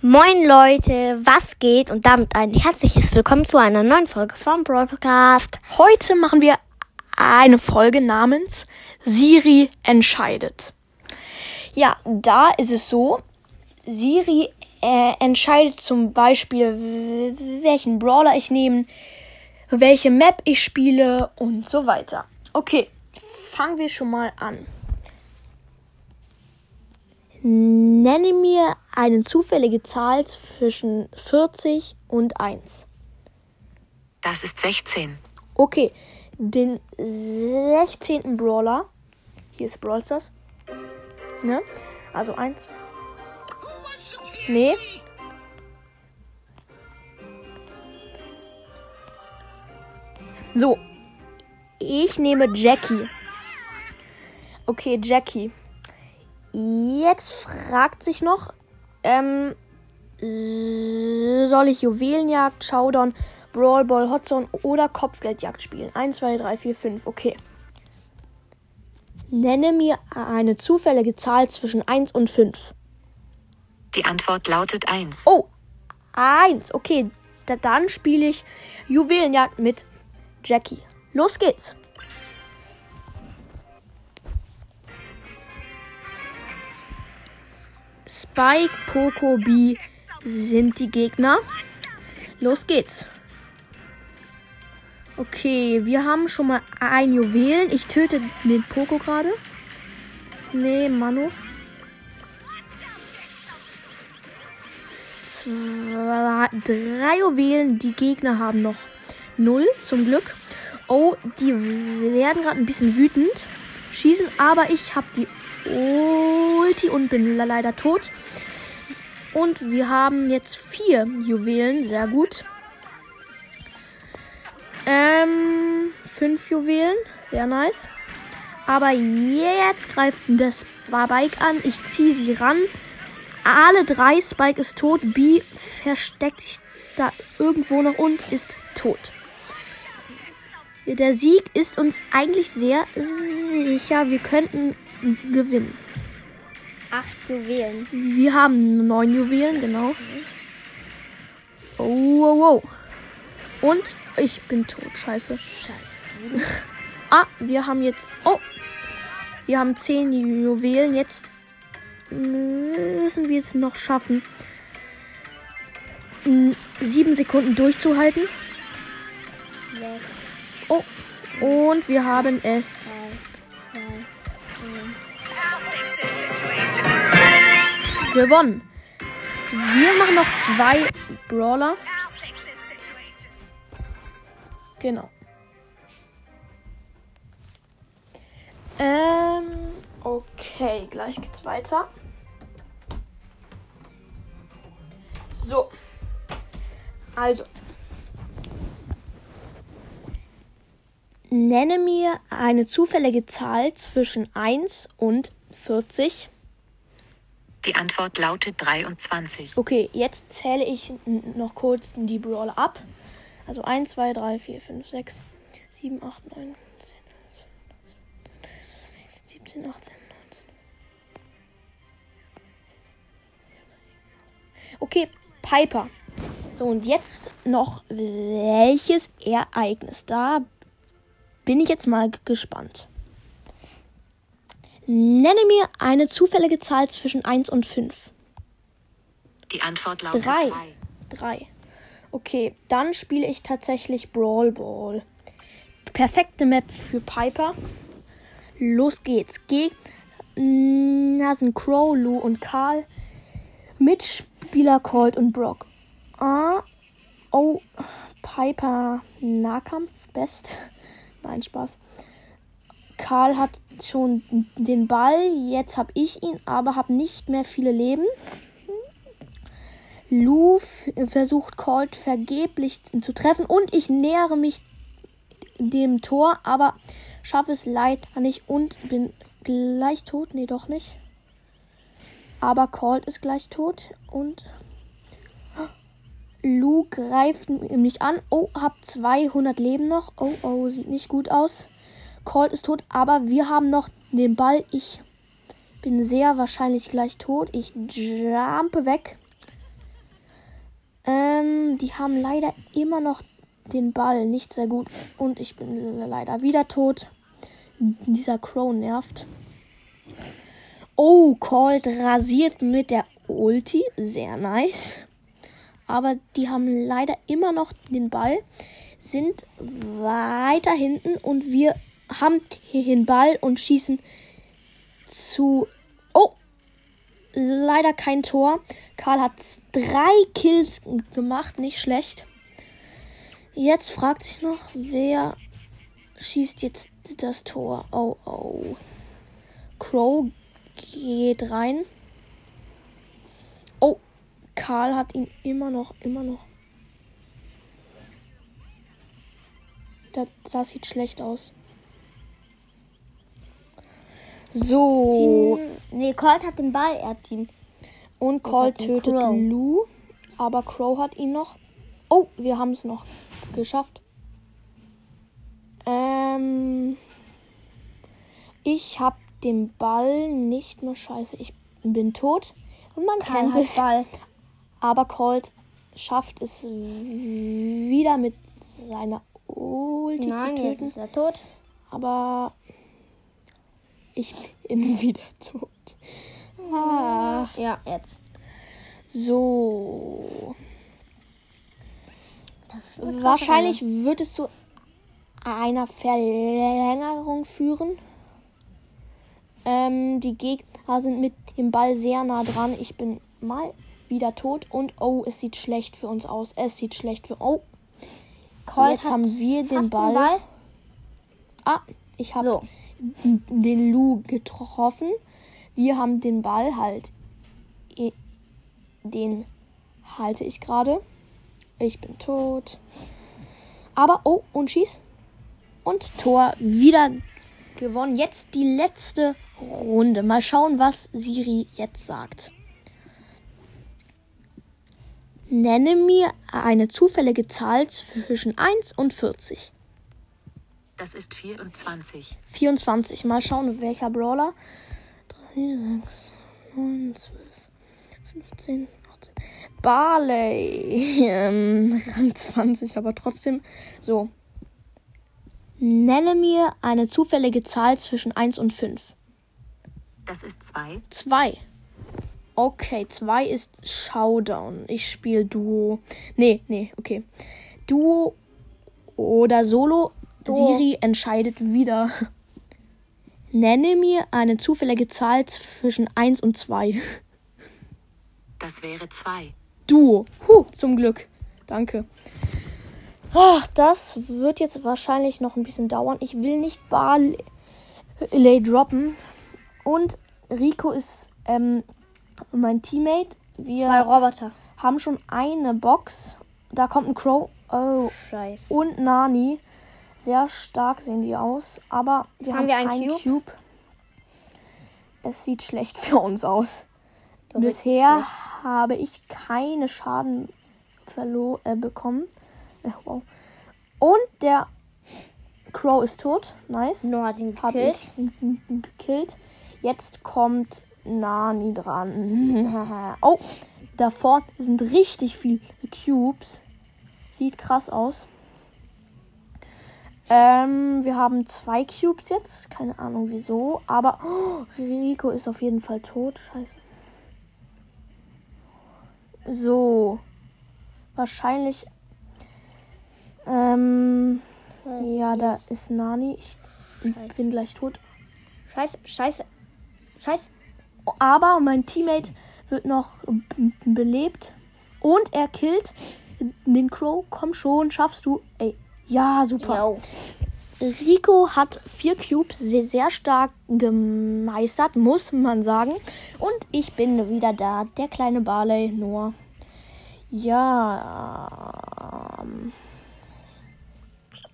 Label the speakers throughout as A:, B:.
A: Moin Leute, was geht? Und damit ein herzliches Willkommen zu einer neuen Folge vom Broadcast.
B: Heute machen wir eine Folge namens Siri entscheidet. Ja, da ist es so, Siri äh, entscheidet zum Beispiel, welchen Brawler ich nehme, welche Map ich spiele und so weiter. Okay, fangen wir schon mal an. Nenne mir eine zufällige Zahl zwischen 40 und 1.
C: Das ist 16.
B: Okay, den 16. Brawler. Hier ist Brawl Stars. Ne? Also 1. Nee. So. Ich nehme Jackie. Okay, Jackie. Jetzt fragt sich noch, ähm, soll ich Juwelenjagd, Showdown, Brawl Ball, Hotzone oder Kopfgeldjagd spielen? 1, 2, 3, 4, 5. Okay. Nenne mir eine zufällige Zahl zwischen 1 und 5.
C: Die Antwort lautet 1.
B: Oh, 1. Okay, da, dann spiele ich Juwelenjagd mit Jackie. Los geht's. Spike, Poco, B sind die Gegner. Los geht's. Okay, wir haben schon mal ein Juwelen. Ich töte den Poco gerade. Nee, Manu. Drei Juwelen. Die Gegner haben noch null, zum Glück. Oh, die werden gerade ein bisschen wütend. Schießen, aber ich habe die Ulti und bin leider tot. Und wir haben jetzt vier Juwelen. Sehr gut. Ähm, fünf Juwelen. Sehr nice. Aber jetzt greift das Spike an. Ich ziehe sie ran. Alle drei. Spike ist tot. B versteckt sich da irgendwo noch und ist tot. Der Sieg ist uns eigentlich sehr sicher. Wir könnten gewinnen.
A: Acht Juwelen.
B: Wir haben neun Juwelen, genau. Oh, oh, oh. Und ich bin tot. Scheiße.
A: Scheiße.
B: ah, wir haben jetzt. Oh. Wir haben zehn Juwelen. Jetzt müssen wir es noch schaffen, sieben Sekunden durchzuhalten. Oh. Und wir haben es. Gewonnen. Wir machen noch zwei Brawler. Genau. Ähm, okay, gleich geht's weiter. So. Also. Nenne mir eine zufällige Zahl zwischen 1 und 40.
C: Die Antwort lautet 23.
B: Okay, jetzt zähle ich noch kurz die Brawler ab. Also 1, 2, 3, 4, 5, 6, 7, 8, 9, 10, 17, 18, 19. Okay, Piper. So, und jetzt noch welches Ereignis? Da bin ich jetzt mal gespannt. Nenne mir eine zufällige Zahl zwischen 1 und 5.
C: Die Antwort lautet
B: 3.
C: 3.
B: 3. Okay, dann spiele ich tatsächlich Brawl Ball. Perfekte Map für Piper. Los geht's. Gegner sind Crow, Lou und Karl. Mitspieler Colt und Brock. Ah, oh, Piper Nahkampf, best. Nein, Spaß. Karl hat schon den Ball, jetzt habe ich ihn, aber habe nicht mehr viele Leben. Lou versucht Colt vergeblich zu treffen und ich nähere mich dem Tor, aber schaffe es leider nicht und bin gleich tot. Nee, doch nicht. Aber Colt ist gleich tot und Lou greift mich an. Oh, hab 200 Leben noch. Oh, oh, sieht nicht gut aus. Colt ist tot, aber wir haben noch den Ball. Ich bin sehr wahrscheinlich gleich tot. Ich jumpe weg. Ähm, die haben leider immer noch den Ball. Nicht sehr gut. Und ich bin leider wieder tot. Dieser Crow nervt. Oh, Colt rasiert mit der Ulti. Sehr nice. Aber die haben leider immer noch den Ball. Sind weiter hinten und wir haben hier den Ball und schießen zu. Oh! Leider kein Tor. Karl hat drei Kills gemacht, nicht schlecht. Jetzt fragt sich noch, wer schießt jetzt das Tor? Oh, oh. Crow geht rein. Oh, Karl hat ihn immer noch, immer noch. Das, das sieht schlecht aus. So.
A: Team, nee, Colt hat den Ball, er hat ihn.
B: Und Colt tötet
A: Crow.
B: Lou. Aber Crow hat ihn noch. Oh, wir haben es noch geschafft. Ähm. Ich habe den Ball nicht mehr scheiße. Ich bin tot. Und man
A: hat
B: es.
A: Ball.
B: Aber Colt schafft es wieder mit seiner Ulti
A: Nein,
B: zu
A: jetzt
B: töten.
A: ist er tot.
B: Aber ich bin wieder tot. Ach.
A: Ja, jetzt.
B: So. Wahrscheinlich wird es zu einer Verlängerung führen. Ähm, die Gegner sind mit dem Ball sehr nah dran. Ich bin mal wieder tot und oh, es sieht schlecht für uns aus. Es sieht schlecht für. Oh,
A: Colt
B: jetzt haben wir den
A: fast
B: Ball. ah, ich habe
A: So.
B: Den Lu getroffen. Wir haben den Ball halt. Den halte ich gerade. Ich bin tot. Aber, oh, und schieß. Und Tor wieder gewonnen. Jetzt die letzte Runde. Mal schauen, was Siri jetzt sagt. Nenne mir eine zufällige Zahl zwischen 1 und 40.
C: Das ist 24.
B: 24. Mal schauen, welcher Brawler. 3, 6, 9, 12, 15, 18. Barley. Ähm, Rang 20, aber trotzdem. So. Nenne mir eine zufällige Zahl zwischen 1 und 5.
C: Das ist 2.
B: 2. Okay, 2 ist Showdown. Ich spiele Duo. Nee, nee, okay. Duo oder Solo. Siri entscheidet wieder. Nenne mir eine zufällige Zahl zwischen 1 und 2.
C: Das wäre 2.
B: Duo. Huh, zum Glück. Danke. Ach, das wird jetzt wahrscheinlich noch ein bisschen dauern. Ich will nicht Barley droppen. Und Rico ist ähm, mein Teammate. Wir
A: Zwei Roboter.
B: haben schon eine Box. Da kommt ein Crow. Oh.
A: Scheiße.
B: Und Nani. Sehr stark sehen die aus. Aber wir
A: haben
B: haben,
A: wir einen
B: einen
A: Cube?
B: Cube. Es sieht schlecht für uns aus.
A: Richtig
B: Bisher habe ich keine Schaden verlo äh, bekommen. Äh, wow. Und der Crow ist tot. Nice.
A: No hat ihn
B: Hab
A: gekillt.
B: gekillt. Jetzt kommt Nani dran. oh, davor sind richtig viele Cubes. Sieht krass aus. Ähm, wir haben zwei Cubes jetzt. Keine Ahnung wieso. Aber oh, Rico ist auf jeden Fall tot. Scheiße. So. Wahrscheinlich. Ähm. Ja, da ist Nani. Ich
A: Scheiße.
B: bin gleich tot.
A: Scheiße, scheiße. Scheiße.
B: Aber mein Teammate wird noch belebt. Und er killt den Crow. Komm schon, schaffst du. Ey, ja, super.
A: Yo.
B: Rico hat vier Cubes sehr, sehr stark gemeistert, muss man sagen. Und ich bin wieder da, der kleine Barley nur. Ja. ähm,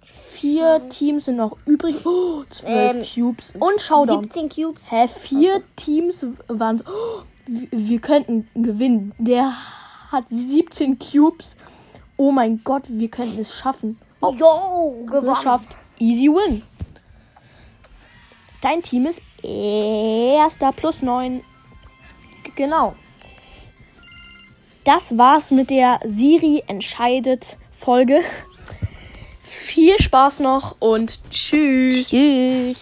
B: Vier Teams sind noch übrig. Oh, zwölf
A: Ähm,
B: Cubes. Und Showdown.
A: 17 Cubes.
B: Hä, vier Teams waren. Oh, wir, wir könnten gewinnen. Der hat 17 Cubes. Oh mein Gott, wir könnten es schaffen. Oh,
A: Yo, gewonnen.
B: geschafft. Easy win. Dein Team ist erster plus 9. Genau. das war's mit der Siri entscheidet Folge. Viel Spaß noch und tschüss.
A: Tschüss.